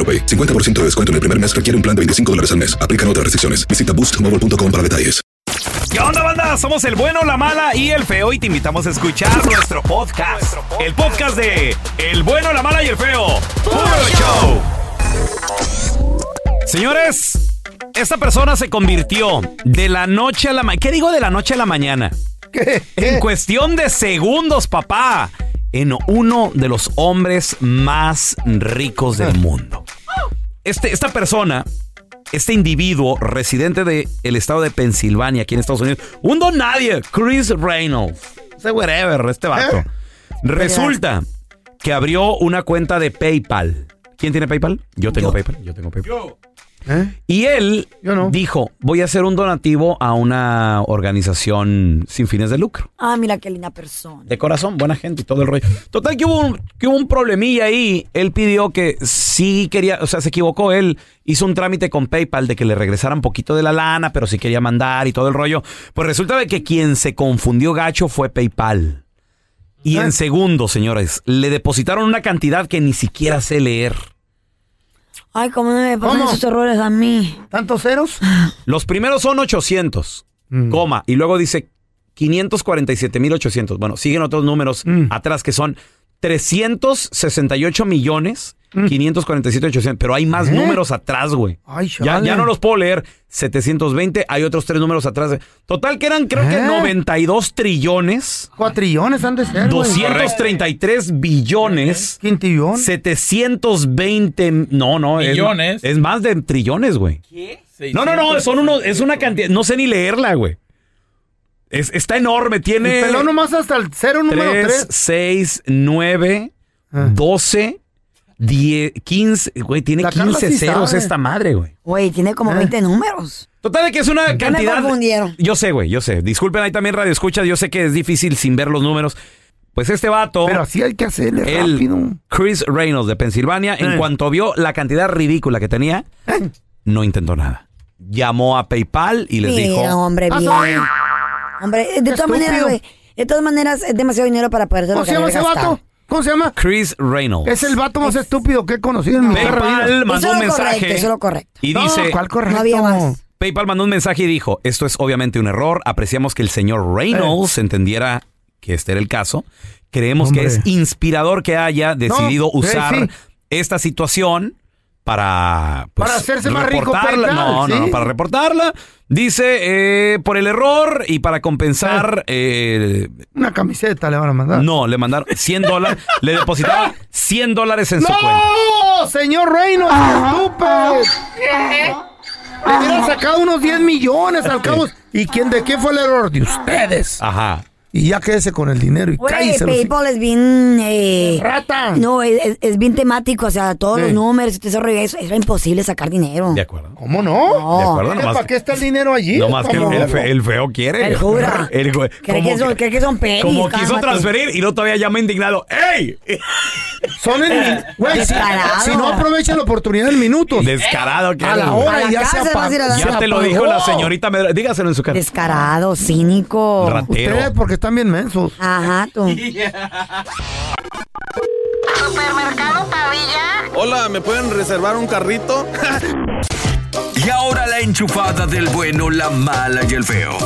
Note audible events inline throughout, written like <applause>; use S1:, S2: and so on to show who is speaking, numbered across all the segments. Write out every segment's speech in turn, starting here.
S1: AroPay. 50% de descuento en el primer mes requiere un plan de 25 dólares al mes. Aplican otras restricciones. Visita boostmobile.com para detalles.
S2: ¿Qué onda, banda? Somos el bueno, la mala y el feo y te invitamos a escuchar nuestro podcast. El podcast de El bueno, la mala y el feo. ¡Puro show! Señores, esta persona se convirtió de la noche a la mañana. ¿Qué digo de la noche a la mañana? En cuestión de segundos, papá. En uno de los hombres más ricos del mundo. Este, esta persona, este individuo residente del estado de Pensilvania, aquí en Estados Unidos, un don nadie, Chris Reynolds, ese whatever, este vato. Resulta que abrió una cuenta de PayPal. ¿Quién tiene PayPal? Yo tengo PayPal. Yo tengo PayPal. Y él dijo, voy a hacer un donativo a una organización sin fines de lucro.
S3: Ah, mira qué linda persona.
S2: De corazón, buena gente y todo el rollo. Total que hubo un, que hubo un problemilla ahí. Él pidió que sí quería, o sea, se equivocó. Él hizo un trámite con PayPal de que le regresaran poquito de la lana, pero sí quería mandar y todo el rollo. Pues resulta de que quien se confundió gacho fue PayPal. Y en segundos, señores, le depositaron una cantidad que ni siquiera sé leer.
S3: Ay, cómo no me pasan
S4: ¿Cómo?
S3: esos errores a mí.
S4: ¿Tantos ceros?
S2: Los primeros son 800, coma, y luego dice 547,800. Bueno, siguen otros números atrás que son 368 millones 547,800. Pero hay más
S4: ¿Eh?
S2: números atrás, güey.
S4: Ay,
S2: Ya, ya no los puedo leer. 720, hay otros tres números atrás. Total que eran creo que
S4: ¿Eh?
S2: 92 trillones,
S4: Cuatrillones han de ser, güey.
S2: 233 billones,
S4: Quintillón.
S2: 720, no, no, es-
S5: Millones.
S2: Es, más de trillones, güey. No, no, no, son unos, es una cantidad, no sé ni leerla, güey. Es- está enorme, tiene
S4: El pelón nomás hasta el cero número
S2: 3,
S4: 3.
S2: 6, 9,
S4: Ah.
S2: 12, 10, 15, güey, tiene
S4: La Carla
S2: 15
S4: sí
S2: ceros
S4: sabe.
S2: esta madre, güey.
S3: Güey, tiene
S4: ¿Eh?
S3: como 20 números.
S2: Total de que es una
S3: Ya me
S2: cantidad.
S3: confundieron.
S2: Yo sé, güey, yo sé. Disculpen ahí también radio escuchas, yo sé que es difícil sin ver los números. Pues este vato,
S4: Pero así hay que hacerle
S2: el
S4: rápido.
S2: Chris Reynolds de Pensilvania, en
S4: Eh.
S2: cuanto vio la cantidad ridícula que tenía, no intentó nada. Llamó a PayPal y les
S3: Mira,
S2: dijo,
S3: hombre,
S4: Ah,
S3: bien. Hombre, de todas
S4: Estúpido.
S3: maneras, güey. De todas maneras, es demasiado dinero para poder
S4: ¿Cómo se llama ese vato? ¿Cómo se llama?
S2: Chris Reynolds.
S4: Es el vato más estúpido que he conocido en mi.
S2: PayPal mandó
S3: Eso
S2: un
S3: correcto,
S2: mensaje
S3: eso es lo correcto.
S2: y
S4: No,
S2: dice,
S4: ¿cuál correcto?
S3: No había más.
S2: PayPal mandó un mensaje y dijo, esto es obviamente un error, apreciamos que el señor Reynolds entendiera que este era el caso, creemos que es inspirador que haya decidido usar
S4: sí.
S2: esta situación para pues,
S4: Para hacerse más rico
S2: reportarla.
S4: PayPal,
S2: no, no, no, para reportarla. Dice, eh, por el error y para compensar, eh,
S4: Una camiseta le van a mandar.
S2: no, le mandaron 100 dólares, <laughs> le depositaron 100 dólares en su cuenta.
S4: ¡No! ¡Señor Reynolds! ¡Estúpido! Le hubieran sacado unos 10 millones al cabo. ¿Y quién de qué fue el error? De ustedes.
S2: Ajá.
S4: Y ya quédese con el dinero y
S3: Güey, PayPal es bien... eh,
S4: ¡Rata!
S3: no, es, es- es bien temático, o sea, todos
S4: Sí.
S3: los números, y todo ese rollo, eso, era imposible sacar dinero.
S2: De acuerdo.
S4: ¿Cómo no?
S3: No.
S2: De acuerdo,
S4: ¿Qué,
S2: nomás.
S4: ¿Para qué está el dinero allí?
S2: No más que el, el fe- el feo quiere.
S3: El jura. <laughs>
S2: El güey-
S3: ¿Cree
S2: como
S3: que, son, cree que son pelis?
S2: Como quiso
S3: Cálmate.
S2: transferir y no todavía llama indignado. ¡Ey! <laughs>
S4: Son en... Güey, si,
S3: Descarado.
S4: si no aprovecha la oportunidad en minutos.
S2: Descarado que
S4: A
S2: eres,
S4: la
S2: güey.
S4: hora
S3: A la
S4: ya se
S3: casa vas a ir a
S4: apagó.
S3: dar-
S2: Ya te lo
S4: apagó.
S2: dijo la señorita. Dígaselo en su cara.
S3: Descarado, cínico.
S2: Ratero.
S4: Ustedes porque están bien mensos.
S3: Ajá, tú. <laughs>
S5: Supermercado Pavilla.
S6: Hola, ¿me pueden reservar un carrito? <laughs>
S7: Y ahora la enchufada del bueno, la mala y el feo. <laughs>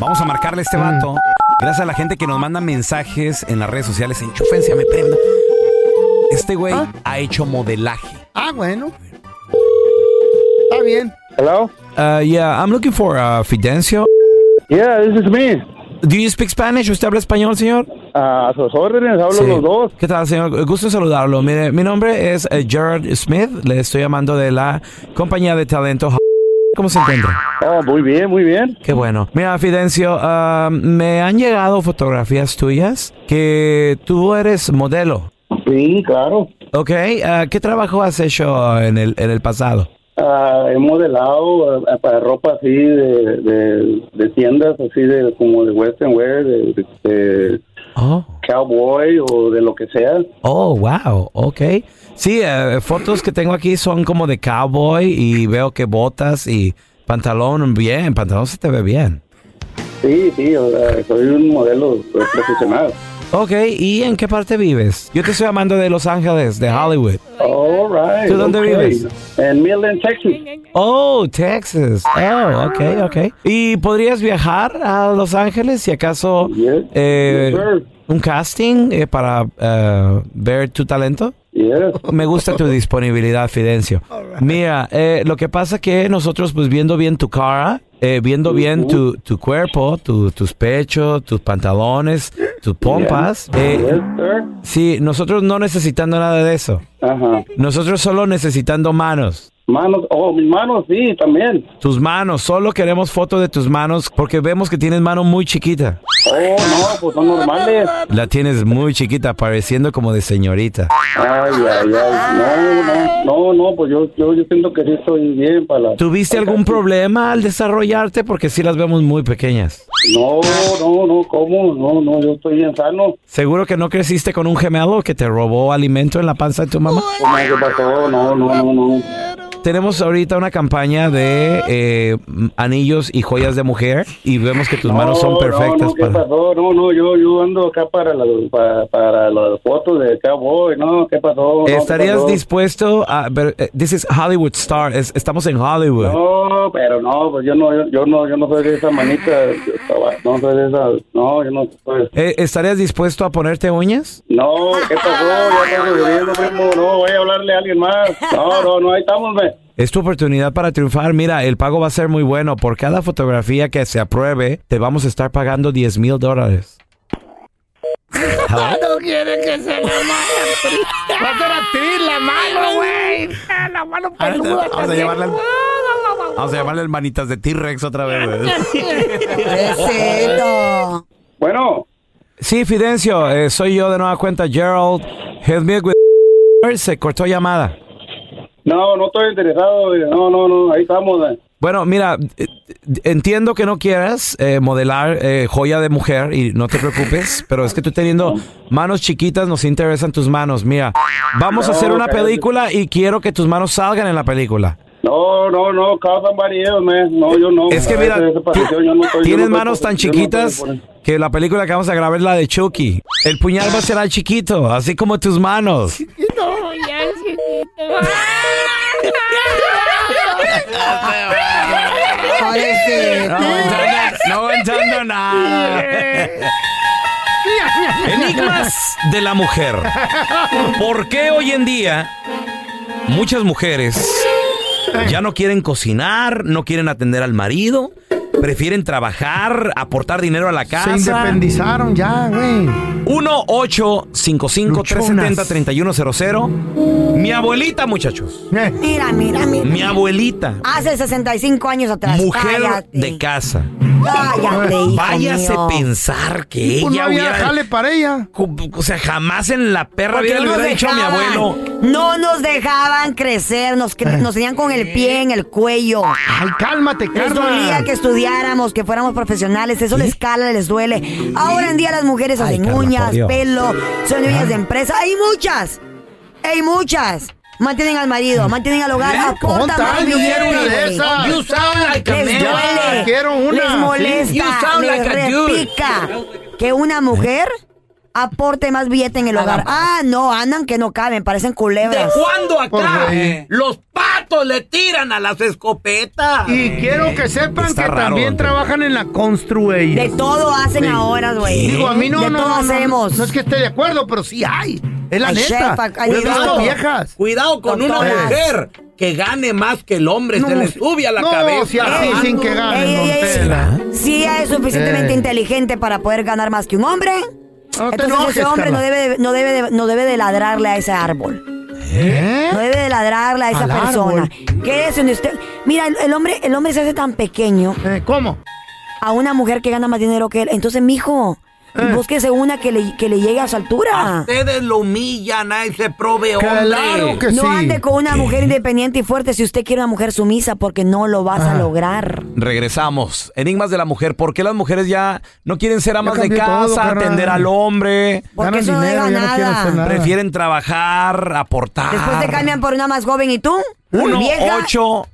S2: Vamos a marcarle a este vato. Gracias a la gente que nos manda mensajes en las redes sociales. Enchúfense, me prenda. Este güey ha hecho modelaje.
S4: Ah, bueno. Está bien.
S8: Hello?
S2: Uh, yeah, I'm looking for uh, Fidencio.
S8: Yeah, this is me.
S2: Do you speak Spanish? ¿Usted habla español, señor?
S8: Ah, a sus órdenes, hablo
S2: Sí.
S8: los dos.
S2: ¿Qué tal, señor? Gusto en saludarlo. Mire, mi nombre es eh, Gerard Smith. Le estoy llamando de la compañía de talento. ¿Cómo se encuentra?
S8: Oh, muy bien, muy bien.
S2: Qué bueno. Mira, Fidencio, ah, me han llegado fotografías tuyas que tú eres modelo.
S8: Sí, claro.
S2: Ok, ah, ¿qué trabajo has hecho en el, en el pasado?
S8: Ah, he modelado ah, para ropa así de, de, de tiendas, así de como de western wear, de,
S2: Oh,
S8: cowboy o de lo que sea.
S2: oh, wow, ok. Sí, eh, fotos que tengo aquí son como de cowboy y veo que botas y pantalón bien, pantalón se te ve bien.
S8: Sí, sí, soy un modelo pues, profesional.
S2: Ok, ¿y en qué parte vives? Yo te estoy llamando de Los Ángeles, de Hollywood.
S8: All right.
S2: ¿Tú dónde
S8: okay.
S2: vives?
S8: En Midland, Texas.
S2: Oh, Texas. Oh, ok, ok. ¿Y podrías viajar a Los Ángeles si acaso
S8: Yes.
S2: eh,
S8: Yes,
S2: un casting eh, para eh, ver tu talento?
S8: Yes.
S2: Me gusta tu disponibilidad, Fidencio. Mira, eh, lo que pasa que nosotros, pues viendo bien tu cara, eh, viendo bien tu, tu cuerpo, tu- tus pechos, tus pantalones, tus pompas, eh, sí, nosotros no necesitando nada de eso.
S8: Ajá.
S2: Nosotros solo necesitando manos.
S8: Manos, oh, mis manos, sí, también.
S2: Tus manos, solo queremos fotos de tus manos porque vemos que tienes mano muy chiquita.
S8: Oh, no, pues son normales.
S2: La tienes muy chiquita, pareciendo como de señorita.
S8: Ay, ay, ay. No, no, no, no, pues yo, yo, yo siento que sí estoy bien para la...
S2: ¿Tuviste algún problema al desarrollarte? Porque sí las vemos muy pequeñas.
S8: No, no, no, ¿cómo? No, no, yo estoy bien sano.
S2: ¿Seguro que no creciste con un gemelo que te robó alimento en la panza de tu mamá?
S8: ¿Cómo qué pasó? No, no, no, no.
S2: Tenemos ahorita una campaña de eh, anillos y joyas de mujer y vemos que tus manos son perfectas
S8: No, no, ¿qué
S2: para...
S8: pasó? No, no, yo, yo ando acá para, la, para, para las fotos de cowboy, ¿no? ¿Qué pasó? No, ¿qué
S2: ¿Estarías
S8: pasó?
S2: dispuesto a ver? eh, This is Hollywood Star. es- estamos en Hollywood.
S8: No, pero no, pues yo no, yo, yo no, yo no soy de esa manita, no soy de esa, no, yo no soy.
S2: Eh, ¿Estarías dispuesto a ponerte uñas?
S8: No, ¿qué pasó? Ya estoy sufriendo, primo, no, voy a hablarle a alguien más. No, no, no, ahí estamos, ve.
S2: Es tu oportunidad para triunfar. Mira, el pago va a ser muy bueno. Por cada fotografía que se apruebe, te vamos a estar pagando 10 mil dólares.
S4: No quiere que se le vaya. Va a ser actriz la mano, güey. La mano peluda.
S2: Vamos a llamarle, vamos a llamarle manitas de T-Rex otra vez.
S3: Pobrecito.
S8: Bueno,
S2: Sí, Fidencio, eh, soy yo de nueva cuenta, Gerald. Help me with... Se cortó llamada.
S8: No, no estoy interesado, no, no, no, ahí estamos. eh.
S2: Bueno, mira, eh, entiendo que no quieras eh, modelar eh, joya de mujer y no te preocupes, <laughs> pero es que tú teniendo manos chiquitas nos interesan tus manos. Mira, vamos a hacer una
S8: cállate.
S2: película y quiero que tus manos salgan en la película.
S8: No, no, no, causan variedad, man. No, yo no.
S2: Es que mira,
S8: Esa- esa pasión, yo no estoy- yo
S2: tienes
S8: no
S2: manos tan chiquitas que la película que vamos a grabar es la de Chucky. El puñal va a ser chiquito, así como tus manos. <laughs> <laughs>
S3: Pobrecito.
S2: No entiendo nada. Enigmas de la mujer. ¿Por qué hoy en día muchas mujeres ya no quieren cocinar, no quieren atender al marido, prefieren trabajar, aportar dinero a la
S4: Se
S2: casa.
S4: independizaron ya, güey.
S2: 1-855-370-3100. Mi abuelita, muchachos.
S3: Mira, mira, mira.
S2: Mi abuelita.
S3: Hace 65 años atrás.
S2: Mujer
S3: Cállate.
S2: de casa. <laughs>
S3: Hijo
S2: Váyase
S3: mío.
S2: a pensar que
S4: Pues no
S2: ella
S4: había
S2: hubiera.
S4: jale para ella.
S2: O sea, jamás en la perra
S3: Porque
S2: vida le
S3: no nos
S2: hubiera dicho a mi
S3: dejaban.
S2: abuelo.
S3: No nos dejaban crecer, nos, cre- nos tenían con el pie en el cuello.
S4: Ay, cálmate,
S3: Les dolía que estudiáramos, que fuéramos profesionales, eso les cala, les duele. Ahora en día las mujeres
S2: Ay,
S3: hacen
S2: Carla, por
S3: uñas,
S2: Dios.
S3: pelo, son dueñas de empresa. Hay muchas, hay muchas. Mantienen al marido, mantienen al hogar, aportan más
S4: yo quiero una
S3: billete,
S4: de
S3: güey.
S4: esas.
S9: You sound like a
S3: Les
S9: man.
S3: duele,
S4: quiero una,
S3: les molesta,
S9: You sound
S3: les
S9: like a dude.
S3: repica que una mujer aporte más billete en el hogar. Ah, no, andan que no caben, parecen
S9: ¿De
S3: culebras.
S9: cuándo
S4: Por
S9: acá
S4: ahí.
S9: los patos le tiran a las escopetas?
S4: Y quiero que sepan que
S2: raro,
S4: también trabajan en la constru ellas.
S3: De todo hacen
S4: Sí.
S3: ahora, güey.
S4: Digo, a mí no,
S3: De
S4: no,
S3: todo
S4: no, no,
S3: hacemos.
S4: No, es que esté de acuerdo, pero sí hay. Es la neta.
S3: todo.
S4: viejas.
S9: Cuidado con una mujer que gane más que el hombre,
S4: No,
S9: se le sube a la
S4: no,
S9: cabeza.
S4: si así,
S3: Ey,
S4: sin que ganen,
S3: Ey, ey, ey.
S4: don Tela.
S3: Si ella es suficientemente
S4: Ey.
S3: inteligente para poder ganar más que un hombre,
S4: No te
S3: entonces
S4: enojes,
S3: ese hombre no debe, de, no, debe de, no debe de ladrarle a ese árbol.
S4: ¿Eh?
S3: No debe de ladrarle a esa
S4: Al
S3: persona.
S4: árbol.
S3: ¿Qué es donde usted? Mira, el, el hombre, el hombre se hace tan pequeño
S4: Eh, ¿Cómo?
S3: a una mujer que gana más dinero que él. Entonces, mijo,
S4: Eh.
S3: búsquese una que le, que le llegue a su
S9: A
S3: altura.
S9: ustedes lo humillan a ese prove hombre.
S4: Claro que
S3: No
S4: sí.
S3: ande con una mujer independiente y fuerte si usted quiere una mujer sumisa porque no lo vas a
S4: Ah.
S3: lograr.
S2: Regresamos. Enigmas de la mujer. ¿Por qué las mujeres ya no quieren ser amas de
S4: todo,
S2: casa,
S4: carnal.
S2: atender al hombre?
S3: Porque eso no
S4: dinero, ya no quieren
S3: nada.
S4: hacer nada.
S2: Prefieren trabajar, aportar.
S3: Después te cambian por una más joven y tú,
S2: 1
S3: vieja.
S2: 8
S3: y dejada.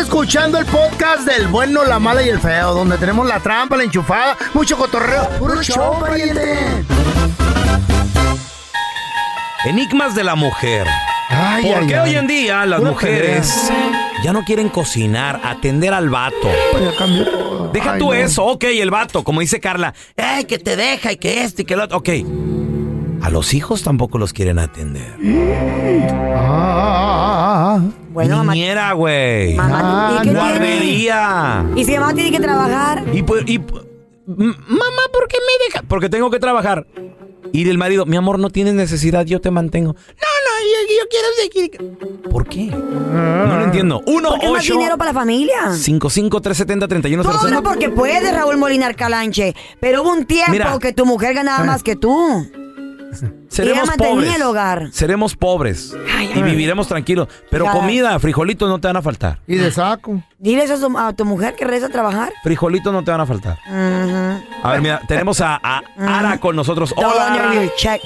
S4: Escuchando el podcast del bueno, la mala y el feo, donde tenemos la trampa, la enchufada, mucho cotorreo. ¡Puro show, pariente!
S2: Enigmas de la mujer.
S4: Ay,
S2: ¿Por
S4: ay,
S2: qué
S4: ay.
S2: hoy en día las
S4: Pura
S2: mujeres ya no quieren cocinar, atender al vato?
S4: Ya cambió todo.
S2: Deja
S4: Ay,
S2: tú
S4: no.
S2: eso, ok, el vato, como dice Carla, ¡ay, que te deja y que este y que el otro! Ok. A los hijos tampoco los quieren atender.
S4: Ah,
S3: Bueno, mamá.
S2: Niñera, güey.
S3: Mamá, ¿y qué tiene?
S2: Guardería.
S3: Y si mamá tiene que trabajar.
S2: Y, pues, y, mamá, ¿por qué me deja? Porque tengo que trabajar. Y el marido, mi amor, no tienes necesidad, yo te mantengo. No, no, yo, yo quiero seguir. ¿Por qué? No lo entiendo. Uno,
S3: Porque más
S2: ocho,
S3: dinero para la familia.
S2: 55 370 31
S3: Todo no porque puede, Raúl Molinar Calanche. Pero hubo un tiempo
S2: Mira.
S3: que tu mujer ganaba más que tú.
S2: Seremos
S3: Ella
S2: pobres.
S3: el hogar.
S2: Seremos pobres.
S3: Ay,
S2: y viviremos tranquilos. Pero
S3: Ya.
S2: comida, frijolitos no te van a faltar.
S4: Y de saco.
S3: Dile eso a tu, a tu mujer que regresa a trabajar.
S2: Frijolitos no te van a faltar. A ver, mira, tenemos a, a Ara con nosotros. Hola,
S3: check.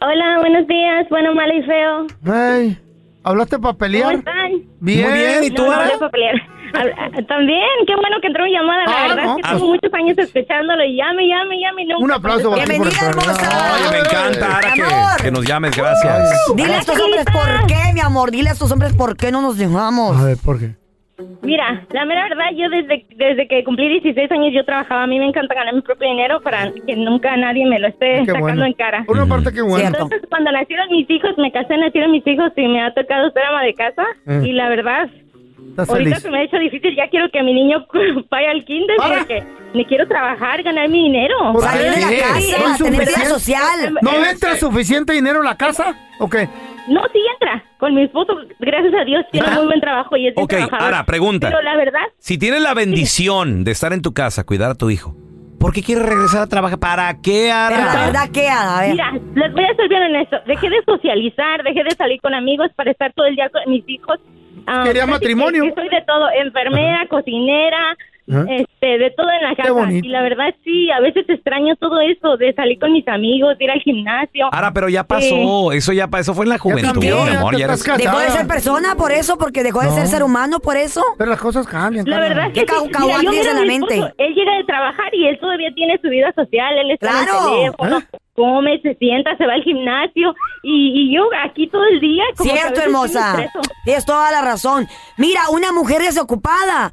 S10: Hola, buenos días. Bueno, malo y feo.
S4: Hey, ¿hablaste para
S10: ¿Cómo
S4: pelear?
S10: están?
S4: Bien.
S2: Muy bien, ¿y tú,
S10: no, no
S2: Ara?
S10: Habla- ah, También, qué bueno que entró mi llamada. La
S4: Ah,
S10: verdad
S4: no,
S10: es que
S4: pues.
S10: tengo muchos años escuchándolo y llame, llame, llame. y nunca
S4: Un aplauso para ti por
S3: hermosa.
S2: Oye, me encanta, Ara, que, que nos llames. Gracias.
S3: Dile a estos hombres por qué, mi amor. Dile a estos hombres por qué no nos dejamos.
S4: A ver, ¿por qué?
S10: Mira, la mera verdad, yo desde, desde que cumplí 16 años yo trabajaba. A mí me encanta ganar mi propio dinero para que nunca nadie me lo esté
S4: Qué
S10: sacando
S4: bueno.
S10: en cara.
S4: Por una parte, qué bueno.
S10: Entonces, cuando nacieron mis hijos, me casé, nacieron mis hijos y me ha tocado ser ama de casa.
S4: Mm.
S10: Y la verdad,
S4: Estás
S10: ahorita
S4: feliz.
S10: se me ha hecho difícil. Ya quiero que mi niño <laughs> vaya al kinder porque me quiero trabajar, ganar mi dinero.
S4: ¿Por
S3: Salir de la casa,
S4: ¿No es
S3: tener vida
S4: suficiente?
S3: social.
S4: ¿No entra suficiente dinero en la casa? ¿O qué?
S10: No, sí entra. Con mi esposo, gracias a Dios, tiene muy buen trabajo y es
S2: Ok,
S10: trabajador.
S2: ahora, pregunta.
S10: Pero la verdad,
S2: Si tienes la bendición de estar en tu casa, cuidar a tu hijo, ¿por qué quieres regresar a trabajar? ¿Para qué, Ara?
S3: Pero la verdad, ¿qué? A ver.
S10: Mira, les voy a ser bien honesto. Dejé de socializar, dejé de salir con amigos para estar todo el día con mis hijos. Ah,
S4: Quería matrimonio.
S10: que- que soy de todo, enfermera, cocinera,
S4: Ajá.
S10: este, de todo en la casa.
S4: bonito.
S10: Y la verdad sí, a veces extraño todo eso de salir con mis amigos, de ir al gimnasio.
S2: Ara, pero ya
S10: Eh,
S2: pasó. Eso ya pasó. Fue en la juventud,
S4: cambió,
S2: mi amor. ya eres-
S3: Dejó de ser persona por eso, porque dejó de
S4: No.
S3: ser ser humano por eso.
S4: Pero las cosas cambian.
S10: La verdad es
S3: ¿Qué
S10: que sí.
S3: cau-
S10: Mira,
S3: caguán
S10: yo
S3: tienes
S10: miro
S3: en
S10: a
S3: la
S10: mi
S3: mente?
S10: esposo, Él llega de trabajar y él todavía tiene su vida social. Él está
S3: Claro.
S10: en el teléfono,
S4: ¿Eh?
S10: come, se sienta, se va al gimnasio. Y, y yo aquí todo el día. Como que a
S3: Cierto,
S10: veces sí me
S3: hermosa.
S10: estreso.
S3: Tienes toda la razón. Mira, una mujer desocupada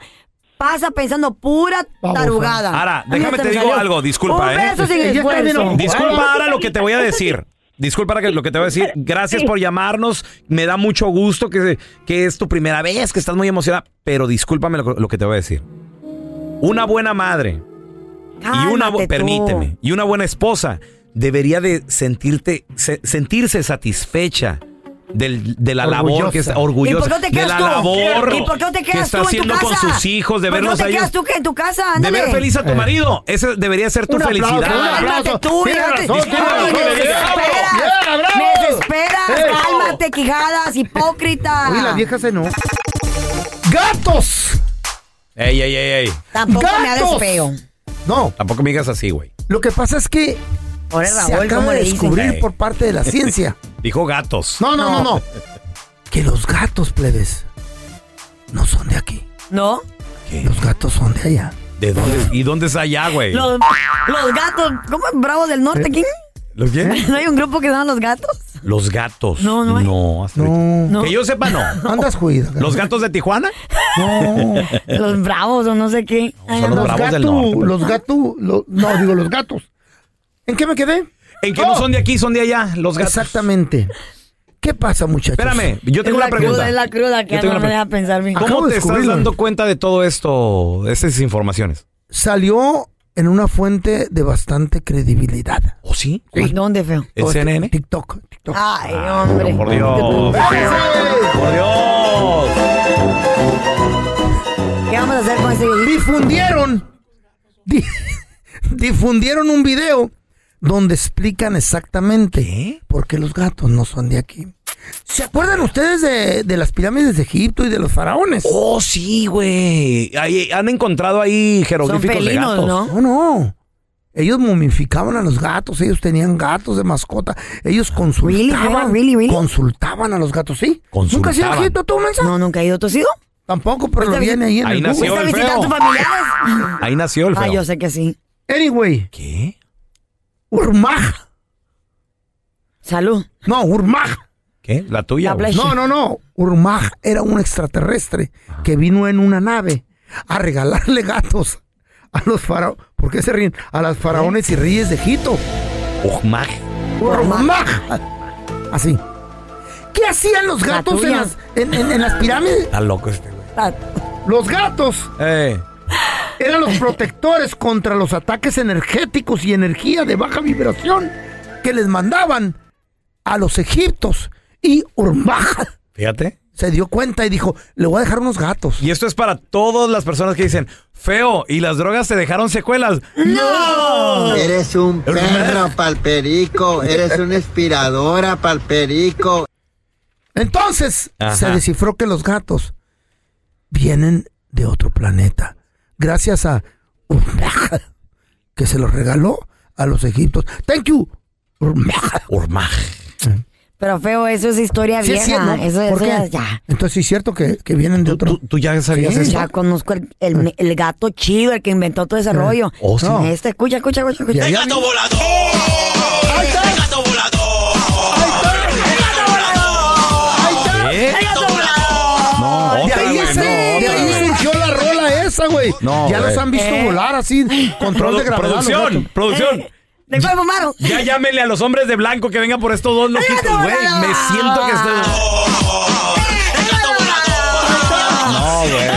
S3: pasa pensando pura tarugada.
S2: Ara,
S3: A mí
S2: déjame te digo algo, disculpa,
S3: Un
S2: ¿eh?
S3: beso sin esfuerzo.
S2: Disculpa, Ara, lo que te voy a decir. Disculpa que- lo que te voy a decir. <laughs> Gracias por llamarnos. Me da mucho gusto que, que es tu primera vez, que estás muy emocionada. Pero discúlpame lo, lo que te voy a decir. Una buena madre y una bu-
S3: Cálmate tú.
S2: permíteme y una buena esposa debería de sentirte se- sentirse satisfecha del- de la labor que está
S3: ¿Y por
S2: orgullosa
S3: qué no te
S2: de la
S3: tú?
S2: labor
S3: ¿Y por qué no te
S2: que
S3: quedas
S2: está
S3: tú en tu
S2: haciendo con sus hijos de
S3: ¿Por qué
S2: verlos
S3: no
S2: a
S3: te
S2: ellos
S3: quedas tú que en tu casa?
S2: de ver feliz a tu marido ese debería ser tu
S4: Un
S2: felicidad.
S3: Cálmate tú, me desesperas.
S4: Eh.
S3: Cálmate, quijadas, hipócrita.
S4: Oye, las viejas se no. ¡Gatos!
S2: ey ey ey ey
S3: Tampoco me hagas feo.
S4: No,
S2: tampoco me digas así güey
S4: lo que pasa es que
S3: Ahora
S4: se acaba
S3: ¿cómo
S4: de descubrir por parte de la ciencia. <laughs>
S2: dijo gatos
S4: No, no, no, no. <laughs> Que los gatos, plebes, no son de aquí.
S3: ¿No?
S2: ¿Qué?
S4: Los gatos son de allá.
S2: de dónde y dónde está allá güey
S3: Los, los gatos, ¿cómo? ¿Bravos del norte? ¿Quién?
S2: los qué
S3: ¿No hay un grupo que se llama Los Gatos?
S2: los gatos
S3: No, no hay.
S2: no, hasta.
S4: No.
S3: No.
S2: que yo sepa no <laughs>
S4: Andas juida.
S2: los gatos de Tijuana
S4: No.
S3: Los Bravos o no sé qué.
S2: Son los
S4: Los
S2: bravos del
S4: gatos,
S2: norte,
S4: los gatos, lo- no, digo los gatos. ¿En qué me quedé?
S2: En que no son de aquí son de allá los gatos
S4: Exactamente. ¿Qué pasa, muchachos?
S2: espérame yo tengo
S3: la
S2: una pregunta
S3: cruda, es la cruda que
S2: Yo tengo
S3: no
S2: una
S3: me deja pensar bien.
S4: Acabo
S2: ¿Cómo te estás dando cuenta de todo esto, de estas informaciones?
S4: Salió en una fuente de bastante credibilidad.
S2: ¿Oh, sí?
S3: ¿Dónde, feo?
S2: ¿El CNN?
S4: TikTok. TikTok.
S3: Ay, hombre.
S2: Por Dios. Por Dios.
S3: ¿Qué vamos a hacer con ese viejito?
S4: Difundieron. di- <laughs> difundieron un video donde explican exactamente por qué los gatos no son de aquí. ¿Se acuerdan ustedes de, de las pirámides de Egipto y de los faraones?
S2: Oh, sí, güey. Ahí- Han encontrado ahí jeroglíficos de
S3: felinos,
S2: gatos.
S3: ¿no?
S4: No, no. Ellos momificaban a los gatos, ellos tenían gatos de mascota, ellos consultaban,
S3: Really, really, really?
S4: consultaban a los gatos, ¿sí? ¿Nunca has ido a
S2: Consultaban.
S4: Egipto tú, mensa?
S3: No, nunca he ido. ¿Tú has ido?
S4: Tampoco, pero lo viene ahí en
S2: Ahí
S4: el
S2: nació
S4: Google.
S3: ¿Fuiste a
S2: el feo.
S3: tus familiares?
S2: Ahí nació el feo.
S3: Ah, yo sé que sí.
S4: Anyway,
S2: ¿Qué?
S4: Urmaj.
S3: Salud.
S4: No, Urmaj.
S2: ¿Qué? ¿La tuya?
S3: La.
S4: No, no, no. Urmaj era un extraterrestre que vino en una nave a regalarle gatos a los faraones. ¿Por qué se ríen? A las faraones y reyes de Egipto.
S2: Ujmaj.
S4: Urmaj. Así. ¿Qué hacían los
S3: La
S4: gatos en las, en, en- en las pirámides?
S2: Está loco este, güey.
S3: Ah,
S4: Los gatos
S2: Eh.
S4: Eran los protectores contra los ataques energéticos y energía de baja vibración que les mandaban a los egiptos. Y Urmaj
S2: Fíjate.
S4: se dio cuenta y dijo, le voy a dejar unos gatos.
S2: Y esto es para todas las personas que dicen, feo, ¿y las drogas te dejaron secuelas? ¡No!
S11: Eres un <laughs> perro palperico, eres una inspiradora palperico.
S4: Entonces
S2: Ajá.
S4: se descifró que los gatos vienen de otro planeta. Gracias a Urmaj, que se los regaló a los egipcios. Thank you, Urmaj.
S2: Urmaj.
S3: Pero feo, eso es historia
S4: Sí,
S3: vieja.
S4: sí, ¿no?
S3: Eso,
S4: ¿Por
S3: eso
S4: qué?
S3: ya, ya.
S4: Entonces sí es cierto que, que vienen de otro.
S2: ¿Tú, tú ya sabías
S4: Sí,
S2: esto?
S3: Ya conozco el, el- el gato chido, el que inventó todo ese rollo.
S2: Oh, sí.
S4: No.
S3: Este, escucha, escucha, escucha.
S4: está!
S7: ¡Gato volador!
S2: ¿Qué?
S7: ¡Gato volador!
S2: Güey. No,
S4: ya
S2: güey.
S4: los han visto
S3: Eh.
S4: volar así, control
S2: Produ-
S4: de gravedad.
S2: producción, producción.
S3: ¿De cuál fumaron?
S2: Ya llámenle a los hombres de blanco que vengan por estos dos loquitos, güey. Me siento que estoy. No, güey.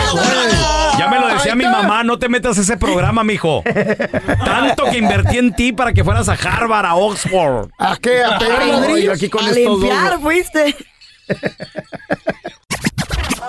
S2: Ya me lo decía mi mamá, no te metas a ese programa, mijo. Tanto que invertí en ti para que fueras a Harvard, a Oxford.
S4: ¿A qué? ¿A pegar
S2: aquí con
S3: a
S2: estos dos,
S3: limpiar
S2: güey.
S3: fuiste. <laughs>